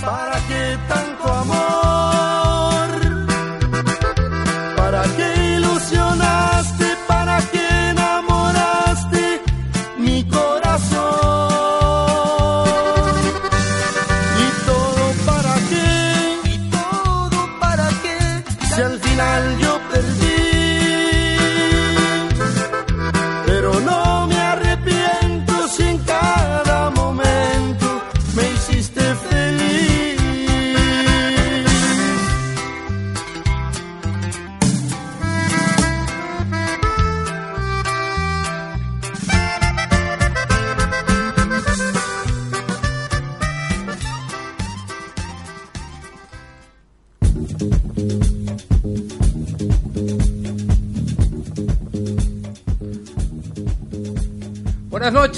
¿Para qué tanto amor?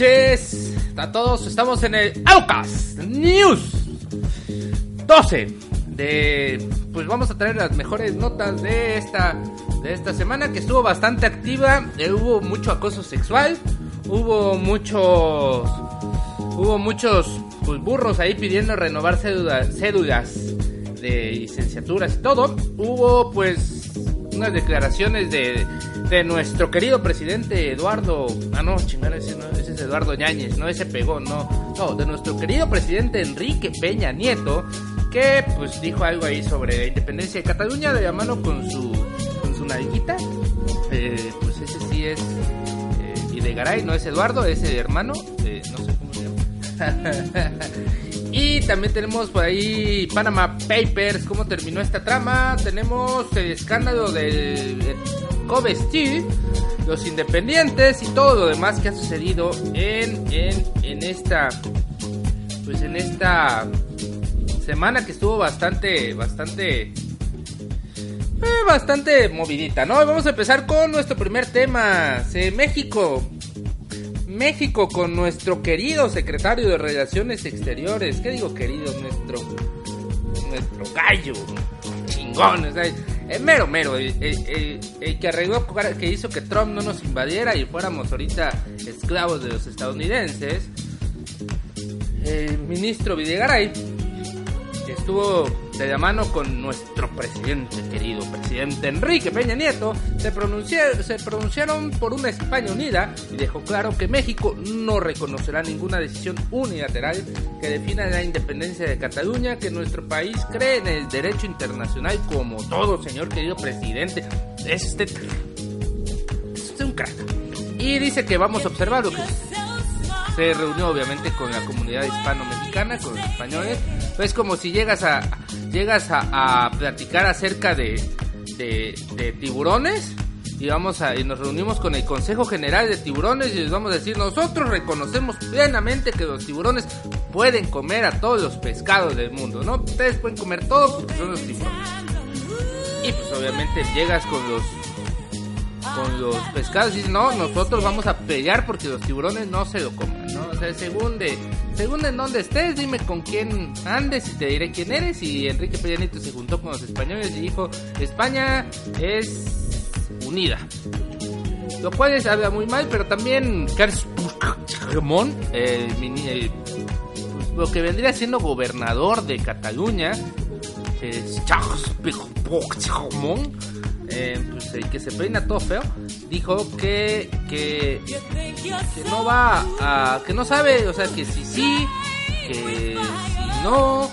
Noches a todos, estamos en el Aucas News 12 de pues vamos a traer las mejores notas de esta de esta semana que estuvo bastante activa, eh, hubo mucho acoso sexual, hubo muchos hubo muchos pues, burros ahí pidiendo renovar cédulas, cédulas de licenciaturas y todo. Hubo pues unas declaraciones de, de nuestro querido presidente Eduardo. Ah, no, chingada, ese, no, ese es Eduardo Ñañez, no ese pegó, no. No, de nuestro querido presidente Enrique Peña Nieto, que pues dijo algo ahí sobre la independencia de Cataluña de la mano con su, con su nalguita. Eh, pues ese sí es eh, Videgaray, no es Eduardo, es el hermano, eh, no sé cómo se llama. Y también tenemos por ahí Panama Papers, cómo terminó esta trama. Tenemos el escándalo del Kobe Steel, los independientes y todo lo demás que ha sucedido en, en, en esta pues en esta semana que estuvo bastante bastante eh, bastante movidita, ¿no? Vamos a empezar con nuestro primer tema. México México con nuestro querido secretario de Relaciones Exteriores. ¿Qué digo querido? Nuestro nuestro gallo. Chingón. o sea, el mero mero. El, el- el que arregló, que hizo que Trump no nos invadiera y fuéramos ahorita esclavos de los estadounidenses. El ministro Videgaray que estuvo de la mano con nuestro presidente querido, presidente Enrique Peña Nieto, se, pronuncie- se pronunciaron por una España unida y dejó claro que México no reconocerá ninguna decisión unilateral que defina la independencia de Cataluña, que nuestro país cree en el derecho internacional como todo, señor querido presidente. Es usted, es un crack. Y dice que vamos a observar lo que se reunió obviamente con la comunidad hispano-mexicana, con los españoles. Es como si llegas a llegas a, platicar acerca de, de, de tiburones y vamos a y nos reunimos con el Consejo General de Tiburones y les vamos a decir nosotros reconocemos plenamente que los tiburones pueden comer a todos los pescados del mundo, ¿no? Ustedes pueden comer todo porque son los tiburones. Y pues obviamente llegas con los con los pescados y no, nosotros vamos a pelear porque los tiburones no se lo coman, ¿no? O sea, según de, según en dónde estés, dime con quién andes y te diré quién eres. Y Enrique Peña Nieto se juntó con los españoles y dijo, España es unida. Lo cual es, habla muy mal, pero también Carlos Puigdemont, el lo que vendría siendo gobernador de Cataluña, es Charles Puigdemont, eh, pues el que se peina todo feo, dijo que, que, que no va a, que no sabe, o sea, que si sí, que si no,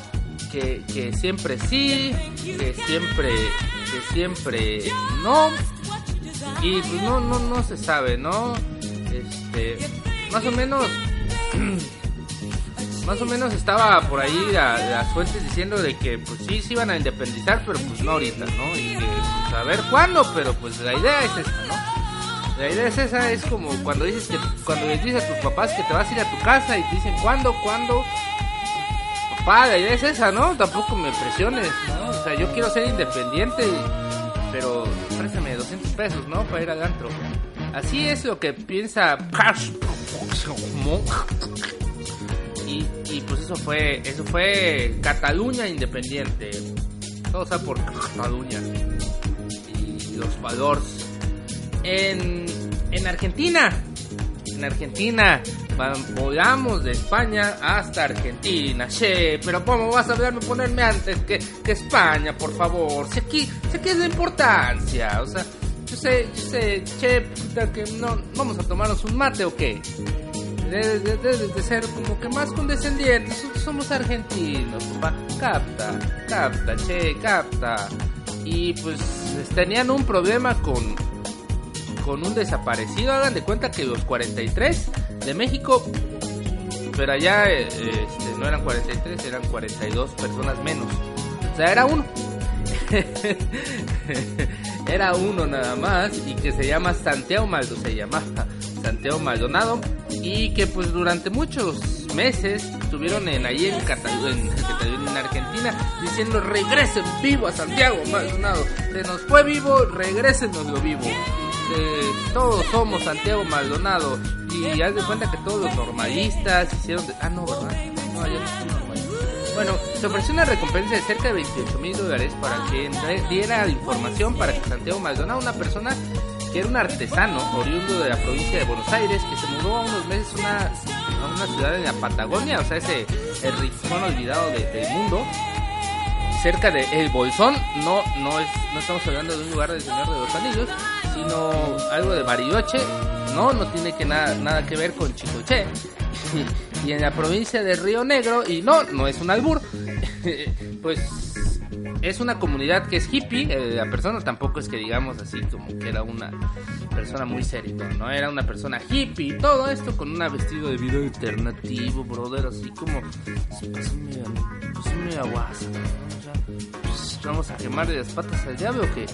que, que siempre sí, que siempre, que siempre no, y pues no, no, no se sabe, ¿no? Este, más o menos, más o menos estaba por ahí la- las fuentes diciendo de que pues sí se iban a independizar, pero pues no ahorita, ¿no? Y pues a ver cuándo, pero pues la idea es esta, ¿no? La idea es esa, es como cuando dices que cuando les dices a tus papás que te vas a ir a tu casa y te dicen cuándo, cuándo. Papá, la idea es esa, ¿no? Tampoco me presiones, ¿no? O sea, yo quiero ser independiente, pero préstame 200 pesos, ¿no? Para ir al antro. Así es lo que piensa y, pues eso fue, eso fue Cataluña independiente. Todo sea por Cataluña y los valores. En, en Argentina, en Argentina, volamos de España hasta Argentina, che, pero ¿cómo vas a verme ponerme antes que, que España, por favor? Sé aquí, sé que es la importancia, o sea, yo sé, yo sé, che, puta, que no, vamos a tomarnos un mate o qué. Debes de, ser como que más condescendientes. Somos argentinos, papá. Capta, capta, che, capta. Y pues tenían un problema con, con un desaparecido. Hagan de cuenta que los 43 de México, pero allá este, no eran 43, eran 42 personas menos. O sea, era uno. era uno nada más y que se llama Santiago Maldo, se llama Santiago Maldonado y que pues durante muchos meses estuvieron en ahí en Cataluña, en, Argentina, diciendo regresen vivo a Santiago Maldonado, se nos fue vivo, lo vivo. Eh, todos somos Santiago Maldonado y haz de cuenta que todos los normalistas hicieron ah no verdad no ya no bueno, se ofreció una recompensa de cerca de 28 mil dólares para que diera información para que Santiago Maldonado, una persona que era un artesano oriundo de la provincia de Buenos Aires, que se mudó a unos meses una, a una ciudad en la Patagonia, o sea, ese el rincón olvidado del mundo, cerca de El Bolsón, no, no, es, no estamos hablando de un lugar del Señor de los Anillos, sino algo de Bariloche, no, no tiene que nada, nada que ver con Chicoche. Y, en la provincia de Río Negro, y no, no es un albur, pues es una comunidad que es hippie, eh, la persona tampoco es que digamos así como que era una persona muy seria, ¿no? Era una persona hippie, todo esto con un vestido de vida alternativo, brother, así como, pues pues pues, vamos a quemar de las patas al diablo o qué?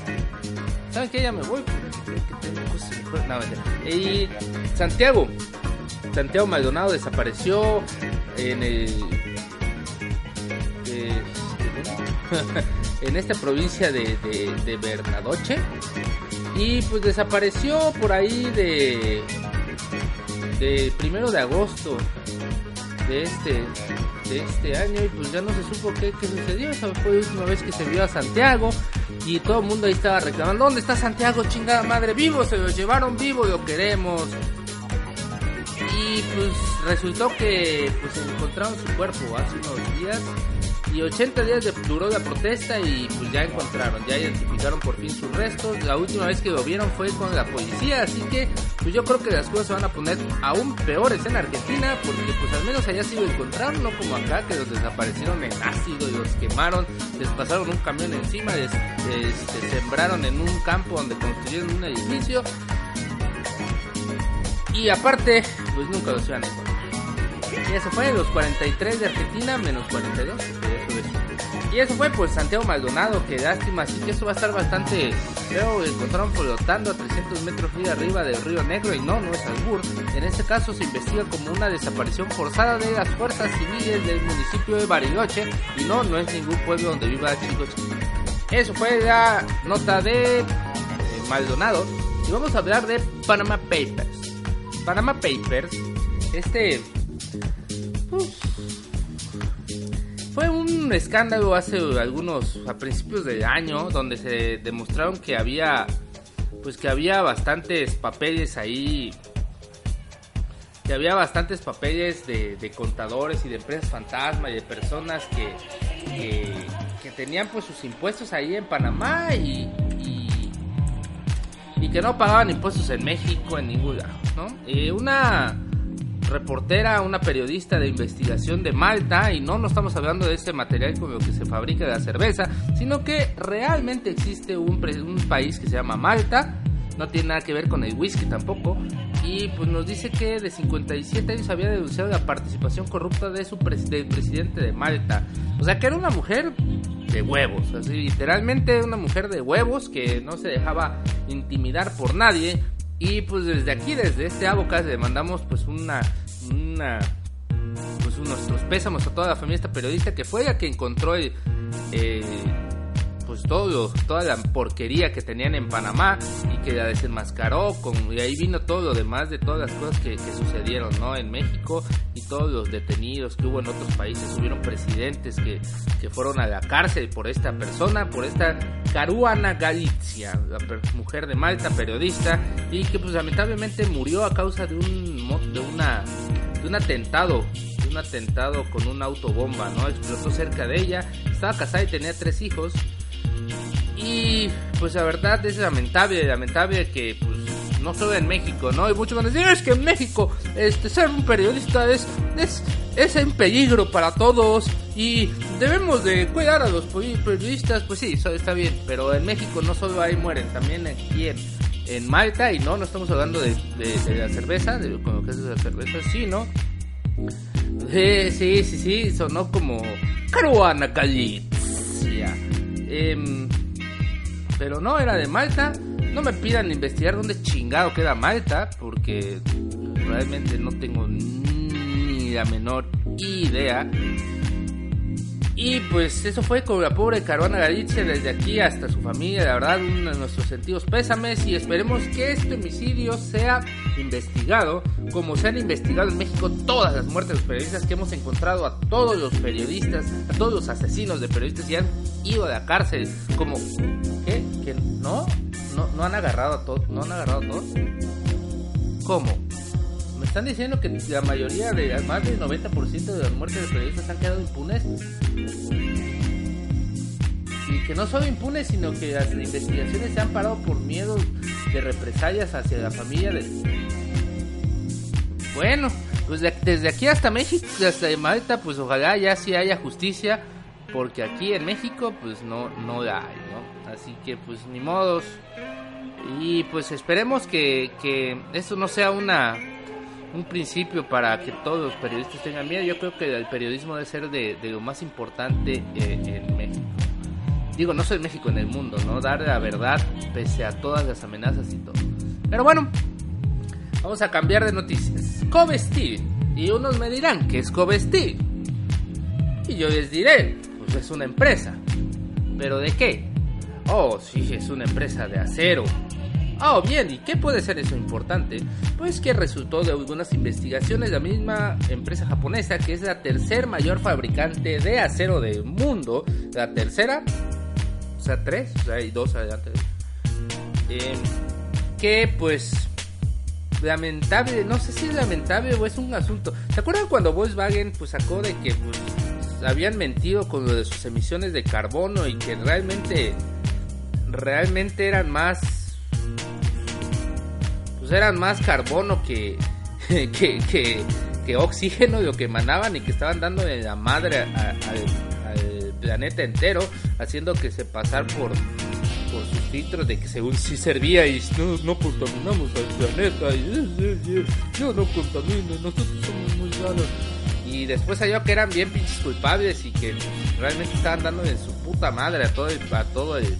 ¿Saben qué? Ya me voy porque tengo cosas. No, y Santiago, Santiago Maldonado desapareció en el en esta provincia de, de, Bernadoche. Y pues desapareció por ahí de, primero de agosto de este de este año y pues ya no se supo qué, qué sucedió. Esa fue la última vez que se vio a Santiago y todo el mundo ahí estaba reclamando, ¿dónde está Santiago, chingada madre? Vivo, se lo llevaron vivo, lo queremos. Y pues resultó que pues encontraron su cuerpo hace unos días y 80 días de, duró la protesta y pues ya encontraron, ya identificaron por fin sus restos. La última vez que lo vieron fue con la policía, así que pues yo creo que las cosas se van a poner aún peores en Argentina porque pues al menos allá sí lo encontraron, no como acá que los desaparecieron en ácido y los quemaron, les pasaron un camión encima, les, sembraron en un campo donde construyeron un edificio. Y aparte, pues nunca los iban a encontrar. Y eso fue los 43 de Argentina menos 42. Y eso fue pues Santiago Maldonado, que lástima, así que eso va a estar bastante feo. Encontraron flotando a 300 metros de arriba del Río Negro y no, no es albur. En este caso se investiga como una desaparición forzada de las fuerzas civiles del municipio de Bariloche y no, no es ningún pueblo donde viva chicos. Eso fue la nota de eh, Maldonado y vamos a hablar de Panama Papers. Panama Papers, este fue un escándalo hace algunos, a principios del año, donde se demostraron que había, pues que había bastantes papeles ahí, que había bastantes papeles de, contadores y de empresas fantasma y de personas que, que, tenían pues sus impuestos ahí en Panamá y, y, que no pagaban impuestos en México, en ningún lado, ¿no? Eh, una reportera, una periodista de investigación de Malta, y no, no estamos hablando de este material con lo que se fabrica la cerveza, sino que realmente existe un, un país que se llama Malta, no tiene nada que ver con el whisky tampoco, y pues nos dice que de 57 años había denunciado la participación corrupta de su del presidente de Malta, o sea que era una mujer de huevos, así literalmente una mujer de huevos que no se dejaba intimidar por nadie Y pues desde aquí, desde este abocas, le mandamos pues una, una pues nuestros pésamos a toda la familia esta periodista que fue la que encontró el, eh, pues todo, toda la porquería que tenían en Panamá y que la desenmascaró con, y ahí vino todo lo demás de todas las cosas que, sucedieron ¿no? en México y todos los detenidos que hubo en otros países, hubieron presidentes que, que fueron a la cárcel por esta persona, por esta Caruana Galizia, la mujer de Malta, periodista, y que pues lamentablemente murió a causa de un, de una, de un atentado un atentado con una autobomba, ¿no? Explotó cerca de ella, estaba casada y tenía tres hijos, y pues la verdad es lamentable, lamentable que pues no solo en México, ¿no? Y muchos van a decir, es que en México este, ser un periodista es, es, es en peligro para todos y debemos de cuidar a los periodistas. Pues sí, eso está bien, pero en México no solo ahí mueren, también aquí en, en Malta, y no, no estamos hablando de, de, la cerveza, de con lo que es la cerveza, sí, ¿no? Sí, sí, sí, sí, sonó como Caruana Galizia. Eh, pero no, era de Malta. No me pidan investigar dónde chingado queda Malta, porque realmente no tengo ni la menor idea. Y pues eso fue con la pobre Caruana Galicia desde aquí hasta su familia, la verdad, uno de nuestros sentidos pésames y esperemos que este homicidio sea investigado, como se han investigado en México todas las muertes de los periodistas que hemos encontrado a todos los periodistas, a todos los asesinos de periodistas y han ido a la cárcel, como ¿qué? ¿Que no? ¿No, no han agarrado a todos? ¿No han agarrado a todos? ¿Cómo? Están diciendo que la mayoría de más del 90% de las muertes de periodistas han quedado impunes. Y que no solo impunes, sino que las investigaciones se han parado por miedo de represalias hacia la familia de... Bueno, pues desde aquí hasta México, hasta Malta, pues ojalá ya sí haya justicia, porque aquí en México pues no, no la hay, ¿no? Así que pues ni modos. Y pues esperemos que, que esto no sea una un principio para que todos los periodistas tengan miedo. Yo creo que el periodismo debe ser de, lo más importante eh, en México. Digo, no soy México en el mundo, ¿no? Dar la verdad pese a todas las amenazas y todo. Pero bueno, vamos a cambiar de noticias. Covestil. Y unos me dirán que es Covestil. Y yo les diré, pues es una empresa. ¿Pero de qué? Oh, sí, es una empresa de acero Ah, bien, ¿y qué puede ser eso importante? Pues que resultó de algunas investigaciones de la misma empresa japonesa, que es la tercer mayor fabricante de acero del mundo, la tercera, o sea, tres, o sea, hay dos adelante, em, que pues lamentable, no sé si es lamentable o es un asunto. ¿Se acuerdan cuando Volkswagen pues sacó de que pues, habían mentido con lo de sus emisiones de carbono y que realmente realmente eran más pues eran más carbono que, que, que, oxígeno lo que emanaban y que estaban dando en la madre al planeta entero, haciendo que se pasar por, por sus filtros de que según si servía y no, no contaminamos al planeta, y, yo no contamino, nosotros somos muy malos. Y después salió que eran bien pinches culpables y que realmente estaban dando en su puta madre a todo a todo el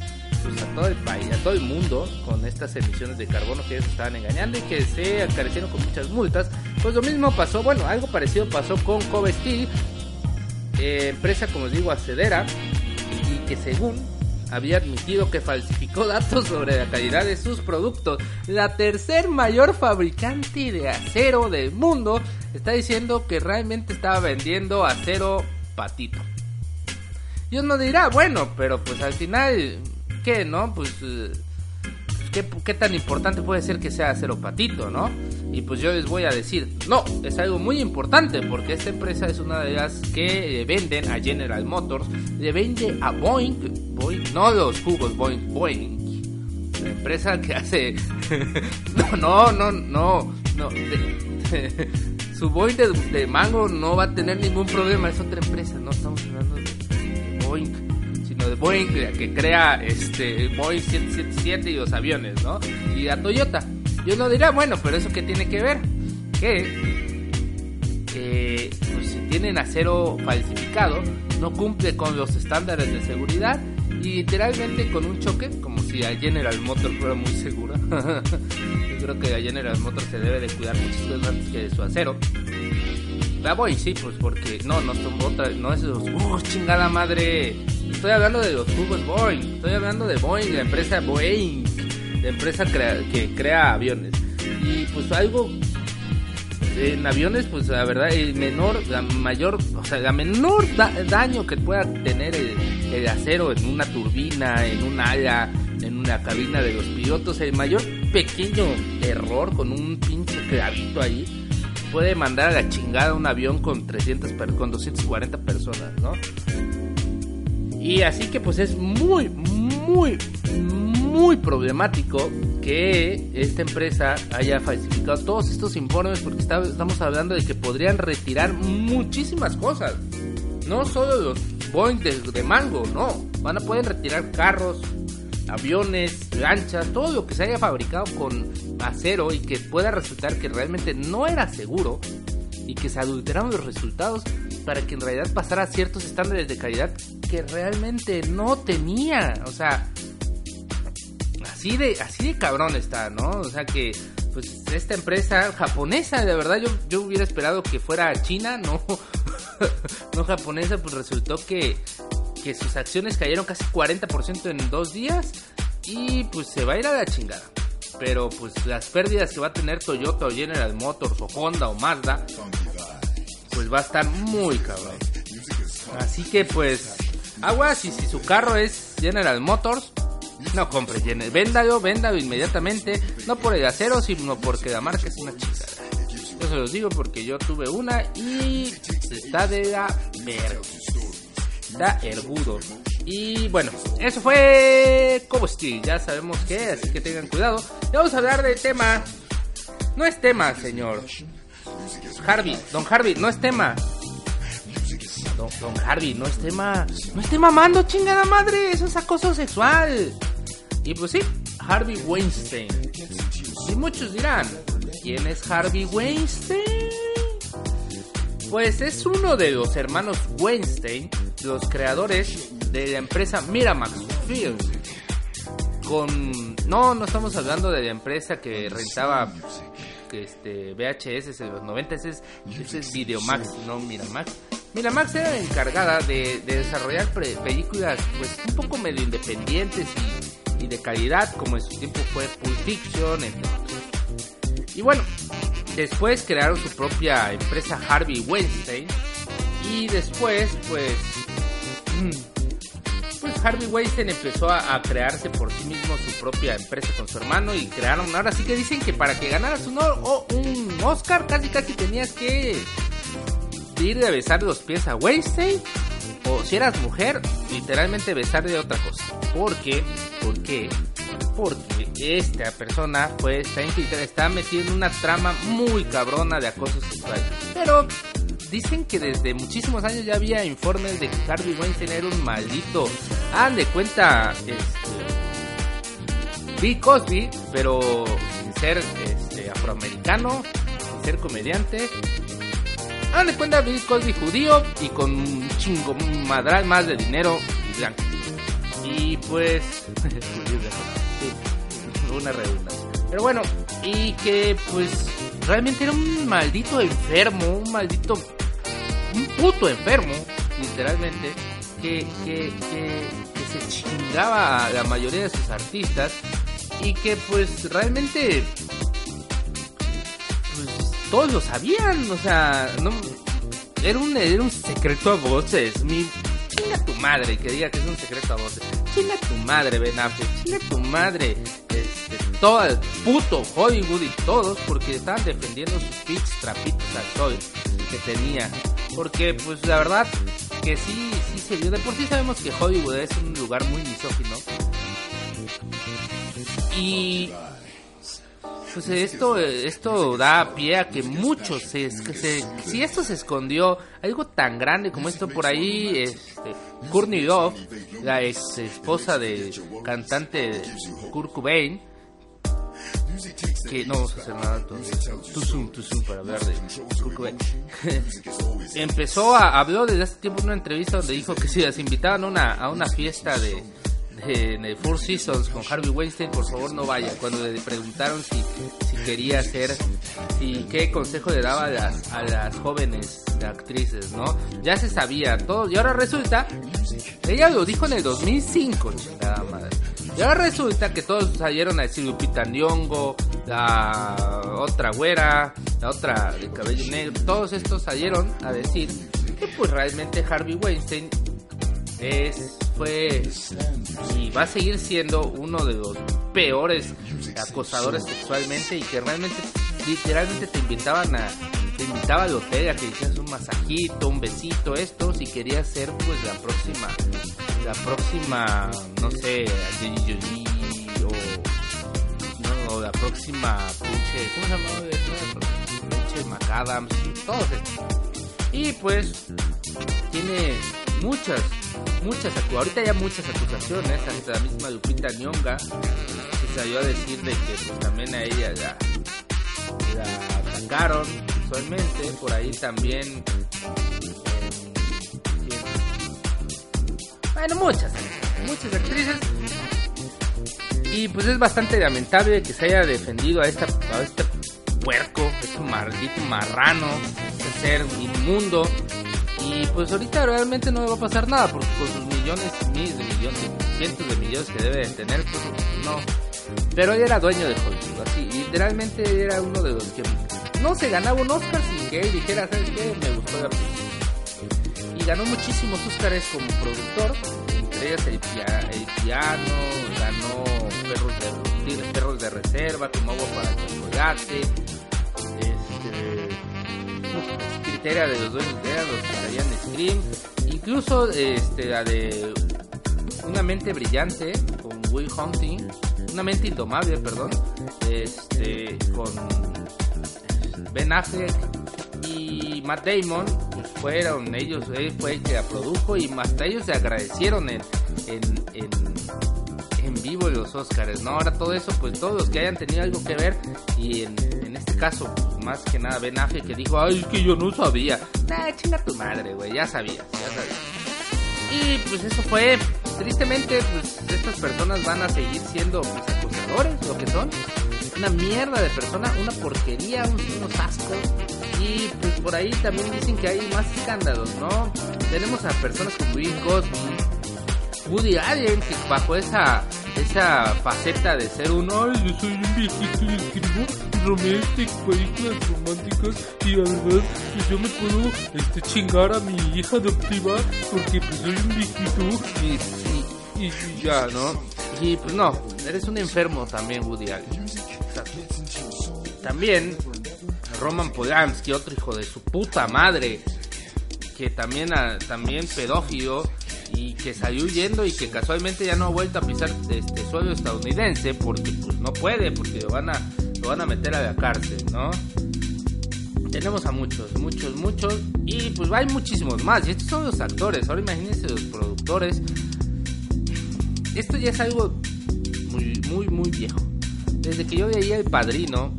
a todo el país, a todo el mundo con estas emisiones de carbono que ellos estaban engañando y que se acarecieron con muchas multas. Pues lo mismo pasó, bueno, algo parecido pasó con Covesteel, eh, empresa como os digo acedera y que según había admitido que falsificó datos sobre la calidad de sus productos. La tercer mayor fabricante de acero del mundo está diciendo que realmente estaba vendiendo acero patito. Y uno dirá, bueno, pero pues al final qué, ¿no? Pues, eh, ¿qué, tan importante puede ser que sea cero patito, ¿no? Y pues yo les voy a decir, no, es algo muy importante porque esta empresa es una de las que venden a General Motors, le vende a Boeing, Boeing, no los jugos Boeing, Boeing, la empresa que hace, no, no, no, no, no, su Boeing de, de mango no va a tener ningún problema, es otra empresa, no Boeing que crea este Boeing 777 y los aviones, ¿no? Y a Toyota. Y uno dirá, bueno, pero eso qué tiene que ver? Que pues, si tienen acero falsificado, no cumple con los estándares de seguridad Y literalmente con un choque, como si a General Motors fuera muy segura. Yo creo que a General Motors se debe de cuidar cosas antes que de su acero. Boeing sí, pues porque no, no son otra, no es los uh, chingada madre. Estoy hablando de los tubos Boeing, estoy hablando de Boeing, la empresa Boeing, la empresa que crea aviones. Y pues algo en aviones, pues la verdad, el menor, la mayor, o sea, la menor daño que pueda tener el, el, acero en una turbina, en un ala, en una cabina de los pilotos, el mayor pequeño error con un pinche clavito ahí puede mandar a la chingada un avión con 300 con 240 personas, ¿no? Y así que pues es muy, muy, muy problemático que esta empresa haya falsificado todos estos informes porque estamos hablando de que podrían retirar muchísimas cosas. No solo los Boeing de, de mango, no. Van a poder retirar carros, aviones, lanchas, todo lo que se haya fabricado con acero y que pueda resultar que realmente no era seguro y que se adulteraron los resultados para que en realidad pasara ciertos estándares de calidad que realmente no tenía. O sea, así de, así de cabrón está, ¿no? O sea que pues esta empresa japonesa, de verdad yo, yo hubiera esperado que fuera china, no, no japonesa, pues resultó que que sus acciones cayeron casi 40% en dos días y pues se va a ir a la chingada. Pero pues las pérdidas que va a tener Toyota o General Motors o Honda o Mazda, pues va a estar muy cabrón. Así que pues aguas y si su carro es General Motors, no compre General, véndalo, véndalo inmediatamente, no por el acero, sino porque la marca es una chingada. Yo se los digo porque yo tuve una y está de la verga da Ergudo. Y bueno, eso fue Cobosti, ya sabemos que así que tengan cuidado. Y vamos a hablar del tema. No es tema, señor. Harvey, don Harvey, no es tema. Don, don Harvey, no es tema. No es tema mando, chingada madre. Eso es acoso sexual. Y pues sí, Harvey Weinstein. Y muchos dirán, ¿quién es Harvey Weinstein? Pues es uno de los hermanos Weinstein los creadores de la empresa Miramax Film. Con no, no estamos hablando de la empresa que rentaba este VHS en los 90, ese es, ese es Videomax, no Miramax. Miramax era encargada de, desarrollar películas pues un poco medio independientes y, de calidad, como en su tiempo fue Pulp Fiction, Y bueno, después crearon su propia empresa Harvey Weinstein y después pues. Pues Harvey Weinstein empezó a, crearse por sí mismo su propia empresa con su hermano y crearon. Ahora sí que dicen que para que ganaras un, un Oscar casi casi tenías que ir a besar los pies a Weinstein. O si eras mujer, literalmente besar de otra cosa. ¿Por qué? ¿Por qué? Porque esta persona pues está está metiendo una trama muy cabrona de acoso sexual. Pero dicen que desde muchísimos años ya había informes de que Harvey Weinstein era un maldito. Ah, de cuenta este, Cosby, pero sin ser este, afroamericano, sin ser comediante. Ah, de cuenta Bill Cosby judío y con un chingo, un madral más de dinero y blanco. Y pues, una redundancia. Pero bueno, y que pues realmente era un maldito enfermo, un maldito un puto enfermo, literalmente, que, que, se chingaba a la mayoría de sus artistas y que pues realmente pues, todos lo sabían, o sea, no era un, era un secreto a voces, mi chinga tu madre que diga que es un secreto a voces, chinga tu madre Ben Affleck, chinga tu madre todo el puto Hollywood y todos porque estaban defendiendo sus pitch trapitos al sol que tenía porque, pues, la verdad que sí, sí se vio. De por sí sabemos que Hollywood es un lugar muy misógino. Y pues esto esto da pie a que muchos se, si esto se escondió algo tan grande como esto por ahí este Courtney Love la ex esposa del cantante Kurt Cobain que no vamos a hacer nada too soon, too soon para hablar de empezó a habló desde hace tiempo en una entrevista donde dijo que si las invitaban a una, a una fiesta de, de, Four Seasons con Harvey Weinstein, por favor no vaya. Cuando le preguntaron si, si quería hacer, si qué consejo le daba a las, a las jóvenes actrices, ¿no? Ya se sabía todo. Y ahora resulta, ella lo dijo en el 2005, chingada madre. Y ahora resulta que todos salieron a decir Lupita Nyong'o, la otra güera, la otra de cabello negro, todos estos salieron a decir que pues realmente Harvey Weinstein es fue y va a seguir siendo uno de los peores acosadores sexualmente y que realmente literalmente te invitaban a te invitaba al hotel a que hicieras un masajito, un besito, esto si querías ser pues la próxima la próxima no sé, o la próxima pinche, ¿cómo se llamaba? Pinche Macadams, todos estos. Y pues tiene muchas muchas ahorita ya muchas acusaciones hasta la misma Lupita Nyonga se salió a decir de que pues, también a ella la, la atacaron sexualmente por ahí también bueno muchas muchas actrices y pues es bastante lamentable que se haya defendido a esta a este puerco este maldito marrano este ser inmundo y pues ahorita realmente no le va a pasar nada, porque con sus millones, miles de millones, cientos de millones que debe tener, pues no. Pero él era dueño de Hollywood, así, literalmente era uno de los que no se ganaba un Oscar sin que él dijera, ¿sabes qué? Me gustó la película. Ganó muchísimos Oscars como productor, entre ellas el, piano, ganó perros de, perros de reserva, como agua para chocolate, este era de los dueños de los que Scream, incluso este, la de Una mente brillante con Will Hunting, Una mente indomable, perdón, este, con Ben Affleck y Matt Damon, fueron ellos, él fue el que la produjo y hasta ellos se agradecieron en, en, en, en vivo los Oscars, ¿no? Ahora todo eso, pues todos los que hayan tenido algo que ver y en, en este caso, más que nada Ben Affleck que dijo, ay, es que yo no sabía. Nah, chinga tu madre, güey, ya sabías, ya sabías. Y pues eso fue, tristemente, pues estas personas van a seguir siendo pues, acusadores, lo que son. Una mierda de persona, una porquería, unos ascos. Y pues por ahí también dicen que hay más escándalos, ¿no? Tenemos a personas como Bill Cosby, Woody Allen, que bajo esa esa faceta de ser un, ay, yo soy un viejito y escribo romantic, películas románticas y además pues yo me puedo este, chingar a mi hija adoptiva porque pues soy un viejito y, y, y, ya, ¿no? Y pues no, eres un enfermo también, Woody Allen. También Roman Polanski, otro hijo de su puta madre, que también, también pedófilo y que salió huyendo y que casualmente ya no ha vuelto a pisar este suelo estadounidense porque pues no puede, porque lo van a, lo van a meter a la cárcel, ¿no? Tenemos a muchos, muchos, muchos y pues hay muchísimos más y estos son los actores, ahora imagínense los productores. Esto ya es algo muy, muy, muy viejo. Desde que yo veía El Padrino,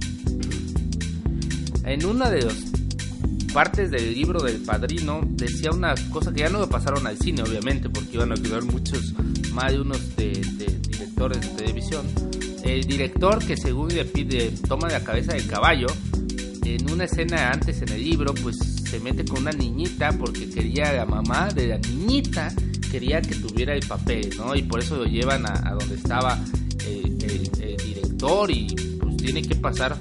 en una de los partes del libro del padrino decía una cosa que ya no lo pasaron al cine, obviamente, porque iban a quedar muchos, más de unos de, directores de televisión. El director que según le pide toma la cabeza del caballo, en una escena antes en el libro, pues se mete con una niñita porque quería la mamá de la niñita quería que tuviera el papel, ¿no? Y por eso lo llevan a, donde estaba el, el director y pues tiene que pasar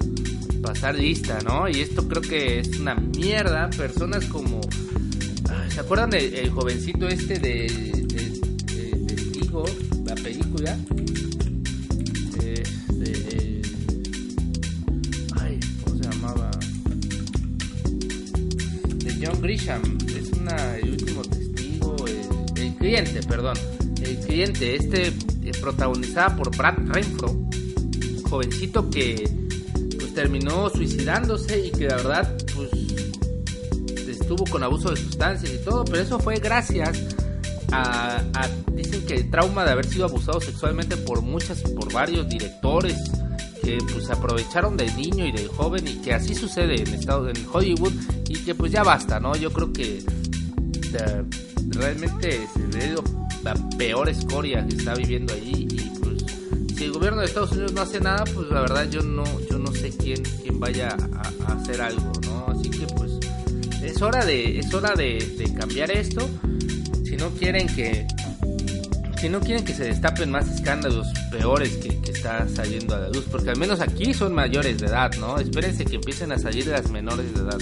pasar lista, ¿no? Y esto creo que es una mierda. Personas como. ¿Se acuerdan del jovencito este de, de, la película? Este, ay, ¿cómo se llamaba? De John Grisham. Es una, el último testigo. El, cliente, perdón. El cliente, este eh, protagonizada por Brad Renfro. Jovencito que terminó suicidándose y que la verdad pues estuvo con abuso de sustancias y todo, pero eso fue gracias a, dicen que el trauma de haber sido abusado sexualmente por muchas, por varios directores que pues aprovecharon del niño y del joven y que así sucede en Estados en Hollywood y que pues ya basta, ¿no? Yo creo que realmente se ve la peor escoria que está viviendo ahí y pues si el gobierno de Estados Unidos no hace nada, pues la verdad yo no sé quién vaya a, hacer algo, ¿no? Así que pues es hora de es hora de, de cambiar esto. Si no quieren que si no quieren que se destapen más escándalos peores que, que, está saliendo a la luz, porque al menos aquí son mayores de edad, ¿no? Espérense que empiecen a salir las menores de edad.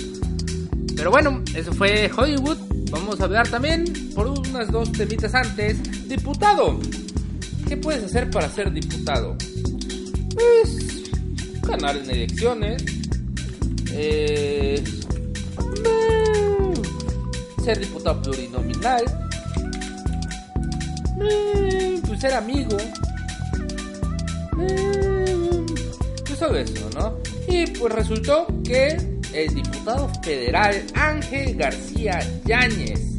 Pero bueno, eso fue Hollywood. Vamos a hablar también, por unas dos temitas antes, diputado. ¿Qué puedes hacer para ser diputado? Pues ganar en elecciones, eh, ser diputado plurinominal, pues ser amigo, pues todo eso, ¿no? Y pues resultó que el diputado federal Ángel García Yáñez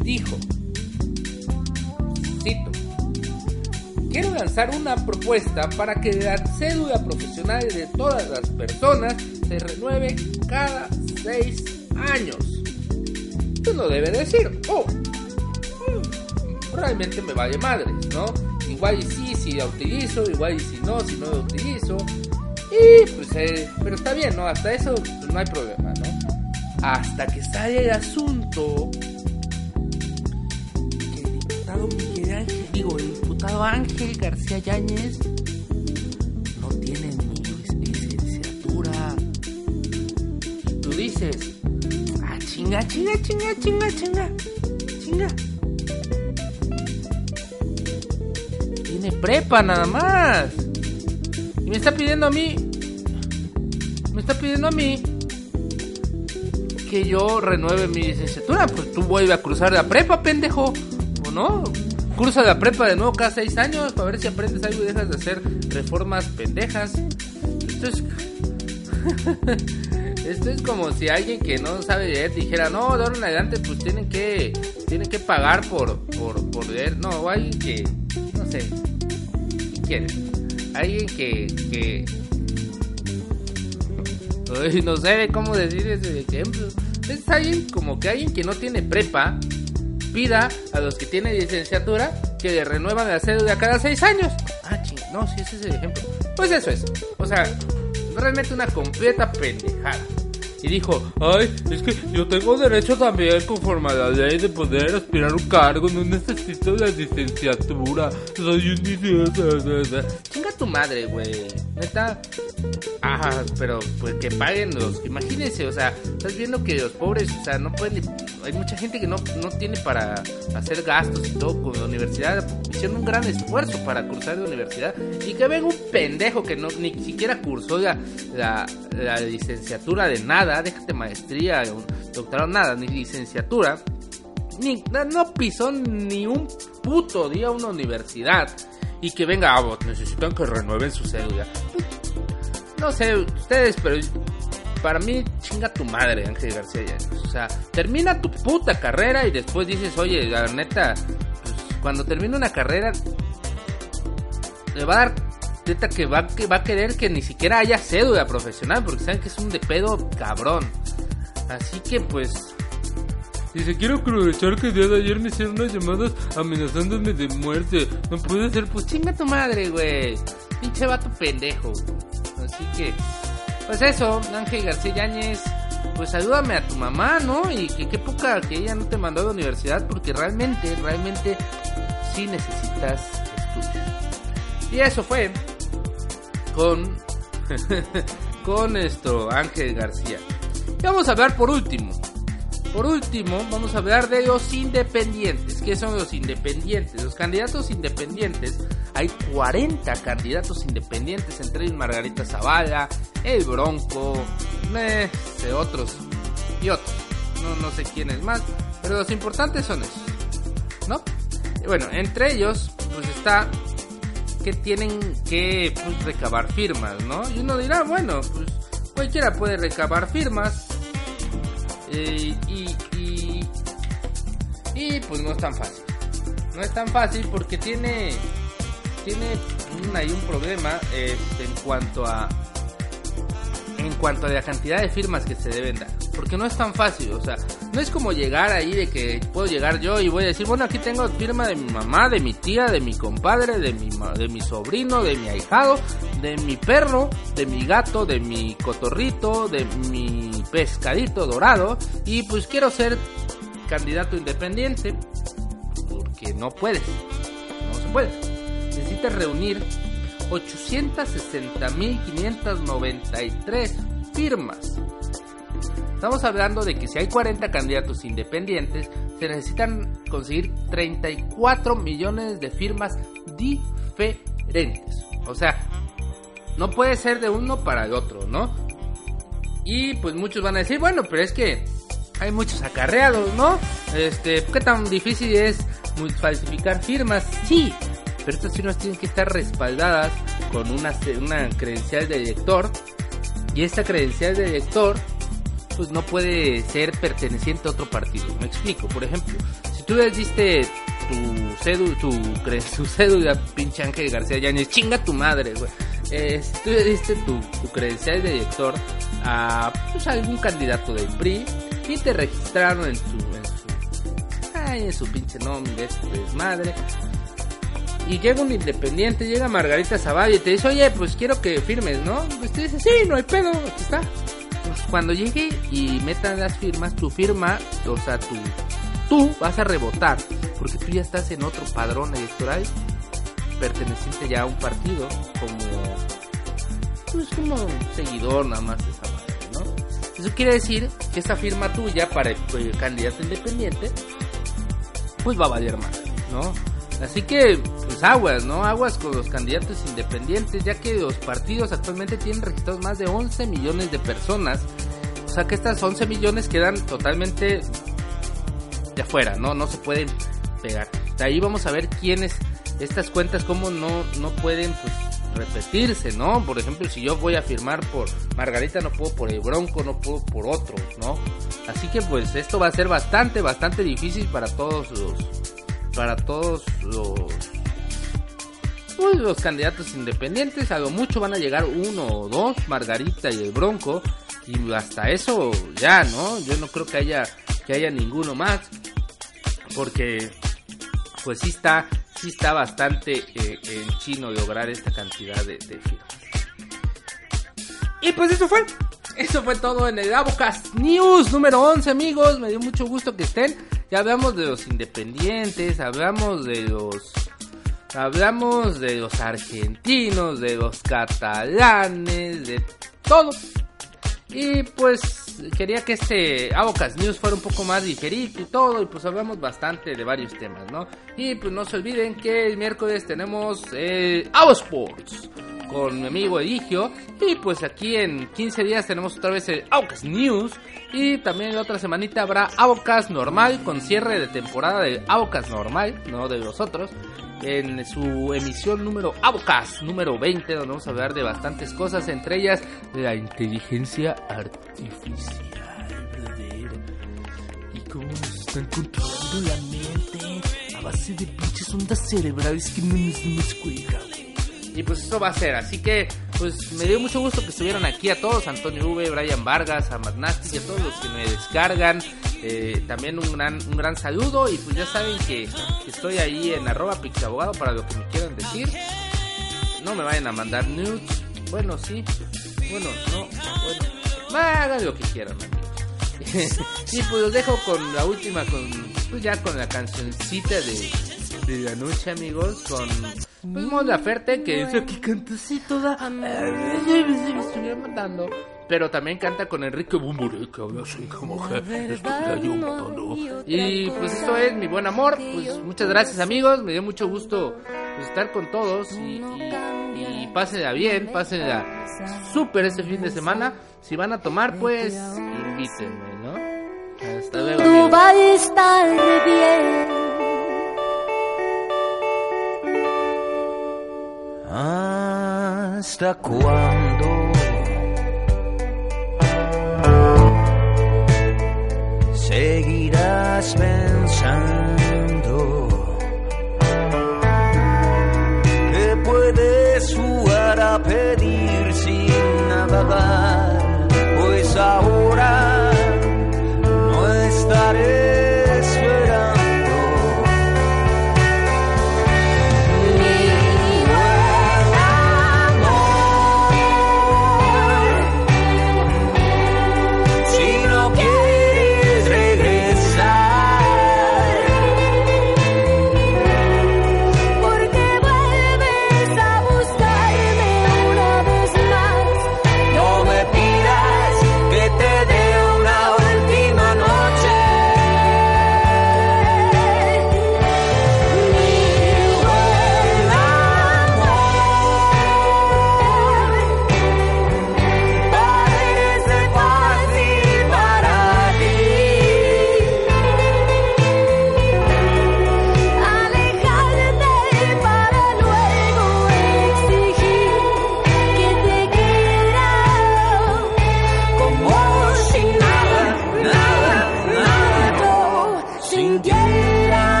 dijo, cito, quiero lanzar una propuesta para que la cédula profesional de todas las personas se renueve cada seis años. no debe decir, oh, mm, realmente me vale madre, ¿no? Igual y sí, si la utilizo, igual y si no, si no la utilizo. Y pues, eh, pero está bien, ¿no? Hasta eso no hay problema, ¿no? Hasta que sale el asunto que el diputado digo, el diputado Ángel García Yáñez no tiene ni licenciatura. Y tú dices, ah, chinga, chinga, chinga, chinga, chinga, chinga. Tiene prepa nada más me está pidiendo a mí, me está pidiendo a mí que yo renueve mi licenciatura. Pues tú vuelves a cruzar la prepa, pendejo. ¿O no? Cruza la prepa de nuevo cada seis años para ver si aprendes algo y dejas de hacer reformas pendejas. Esto es... Esto es como si alguien que no sabe leer dijera, no, de ahora en adelante pues tienen que, tienen que pagar por, por, por leer. No, alguien que, no sé, ¿qué quiere? alguien que, que no sé cómo decir ese ejemplo. Es alguien como que alguien que no tiene prepa pida a los que tienen licenciatura que le renuevan la cédula cada seis años. Ah, ching, no, si ese es el ejemplo. Pues eso es. O sea, realmente una completa pendejada y dijo, ay, es que yo tengo derecho también conforme a la ley de poder aspirar un cargo, no necesito la licenciatura, soy un Chinga tu madre, güey. Neta. Ajá, pero pues que paguen los. Imagínense, o sea, estás viendo que los pobres, o sea, no pueden. Hay mucha gente que no, no tiene para hacer gastos y todo con la universidad. Hicieron un gran esfuerzo para cursar de universidad. Y que venga un pendejo que no ni siquiera cursó la, la, la licenciatura de nada déjate maestría, doctorado, nada, ni licenciatura, ni, no pisó ni un puto día una universidad y que venga, ah, necesitan que renueven su cédula. No sé ustedes, pero para mí chinga tu madre, Ángel García. O sea, termina tu puta carrera y después dices, oye, la neta, pues, cuando termine una carrera, le va a dar que va, que va a querer que ni siquiera haya cédula profesional, porque saben que es un de pedo cabrón. Así que pues. Dice, quiero aprovechar que el día de ayer me hicieron unas llamadas amenazándome de muerte. No puede ser, pues chinga tu madre, güey. Pinche vato pendejo. Así que, pues eso, Ángel García Yáñez, pues ayúdame a tu mamá, ¿no? Y que qué poca que ella no te mandó a la universidad, porque realmente, realmente sí necesitas estudios. Y eso fue con, con esto, Ángel García. Y vamos a hablar por último. Por último, vamos a hablar de los independientes. ¿Qué son los independientes? Los candidatos independientes. Hay 40 candidatos independientes, entre ellos Margarita Zavala, El Bronco, de otros y otros. No, no sé quiénes más, pero los importantes son esos. ¿No? bueno, entre ellos, pues está que tienen que pues, recabar firmas, ¿no? Y uno dirá, bueno, pues cualquiera puede recabar firmas eh, y, y, y pues no es tan fácil. No es tan fácil porque tiene, tiene hay un problema este, en cuanto a en cuanto a la cantidad de firmas que se deben dar. Porque no es tan fácil, o sea, no es como llegar ahí de que puedo llegar yo y voy a decir, bueno, aquí tengo firma de mi mamá, de mi tía, de mi compadre, de mi, de mi sobrino, de mi ahijado, de mi perro, de mi gato, de mi cotorrito, de mi pescadito dorado y pues quiero ser candidato independiente porque no puedes, no se puede. Necesitas reunir 860.593 firmas. Estamos hablando de que si hay 40 candidatos independientes, se necesitan conseguir 34 millones de firmas diferentes. O sea, no puede ser de uno para el otro, ¿no? Y pues muchos van a decir, bueno, pero es que hay muchos acarreados, ¿no? Este, ¿qué tan difícil es falsificar firmas? Sí, pero estas firmas tienen que estar respaldadas con una, una credencial de elector y esta credencial de elector pues no puede ser perteneciente a otro partido. Me explico, por ejemplo, si tú le diste tu cédula, tu, tu cédula, pinche Ángel García Yáñez, chinga tu madre, güey. Eh, si tú le diste tu, credencial de elector a pues, algún candidato del PRI y te registraron en en su, ay, en su pinche nombre, su desmadre, y llega un independiente, llega Margarita Zavala y te dice, oye, pues quiero que firmes, ¿no? Pues te dice, sí, no hay pedo, aquí está. Cuando llegue y metan las firmas, tu firma, o sea, tú, tú vas a rebotar, porque tú ya estás en otro padrón electoral perteneciente ya a un partido, como, pues como seguidor nada más de esa madre, ¿no? Eso quiere decir que esa firma tuya para el, candidato independiente, pues va a valer más, ¿no? Así que, pues aguas, ¿no? Aguas con los candidatos independientes, ya que los partidos actualmente tienen registrados más de 11 millones de personas. O sea que estas 11 millones quedan totalmente de afuera, ¿no? No se pueden pegar. De ahí vamos a ver quiénes, estas cuentas, cómo no, no pueden, pues, repetirse, ¿no? Por ejemplo, si yo voy a firmar por Margarita, no puedo por el Bronco, no puedo por otro, ¿no? Así que pues esto va a ser bastante, bastante difícil para todos los, para todos los pues, los candidatos independientes. A lo mucho van a llegar uno o dos, Margarita y el Bronco. Y hasta eso ya, ¿no? Yo no creo que haya, que haya ninguno más. Porque pues sí está, sí está bastante eh, en chino lograr esta cantidad de, de firmas. Y pues eso fue. Eso fue todo en el Abocast News número 11, amigos. Me dio mucho gusto que estén. Ya hablamos de los independientes, hablamos de los hablamos de los argentinos, de los catalanes, de todo. Y pues quería que este Avocas News fuera un poco más diferente y todo, y pues hablamos bastante de varios temas, ¿no? Y pues no se olviden que el miércoles tenemos eh, Sports con mi amigo Edigio. Y pues aquí en 15 días tenemos otra vez el Aucas News. Y también la otra semanita habrá Aucas Normal con cierre de temporada de Aucas Normal, no de los otros. En su emisión número Aucas número 20, donde vamos a hablar de bastantes cosas, entre ellas la inteligencia artificial. Y cómo nos están controlando la mente a base de pinches ondas cerebrales que no nos dimos cuenta. Y pues eso va a ser. Así que, pues me dio mucho gusto que estuvieran aquí a todos: Antonio V, Brian Vargas, a Magnasti y a todos los que me descargan. Eh, también un gran, un gran saludo. Y pues ya saben que, estoy ahí en arroba pixabogado para lo que me quieran decir. No me vayan a mandar nudes. Bueno, sí. Bueno, no. Bueno, hagan lo que quieran, amigos. y pues los dejo con la última, con pues ya con la cancioncita de, de la noche, amigos, con pues Mon Laferte, que dice que canta así toda. Me estuviera matando. Pero también canta con Enrique Bumburi, que habla así como que estuviera yo matando. Y pues esto es mi buen amor. Pues muchas gracias, amigos. Me dio mucho gusto pues, estar con todos. Y, y, y pásenla bien, pásenla súper este fin de semana. Si van a tomar, pues invítenme, ¿no? Hasta luego. Tú va a estar bien. ¿Hasta cuándo? Seguirás pensando